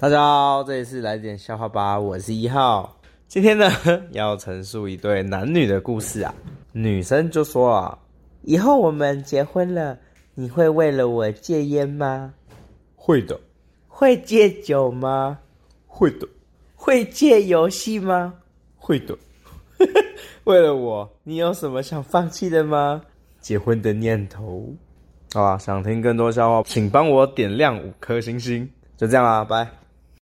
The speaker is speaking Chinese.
大家好，这里是来点笑话吧，我是一号。今天呢，要陈述一对男女的故事啊。女生就说啊，以后我们结婚了，你会为了我戒烟吗？会的。会戒酒吗？会的。会戒游戏吗？会的。为了我，你有什么想放弃的吗？结婚的念头。好啊，想听更多笑话，请帮我点亮五颗星星。就这样啦，拜。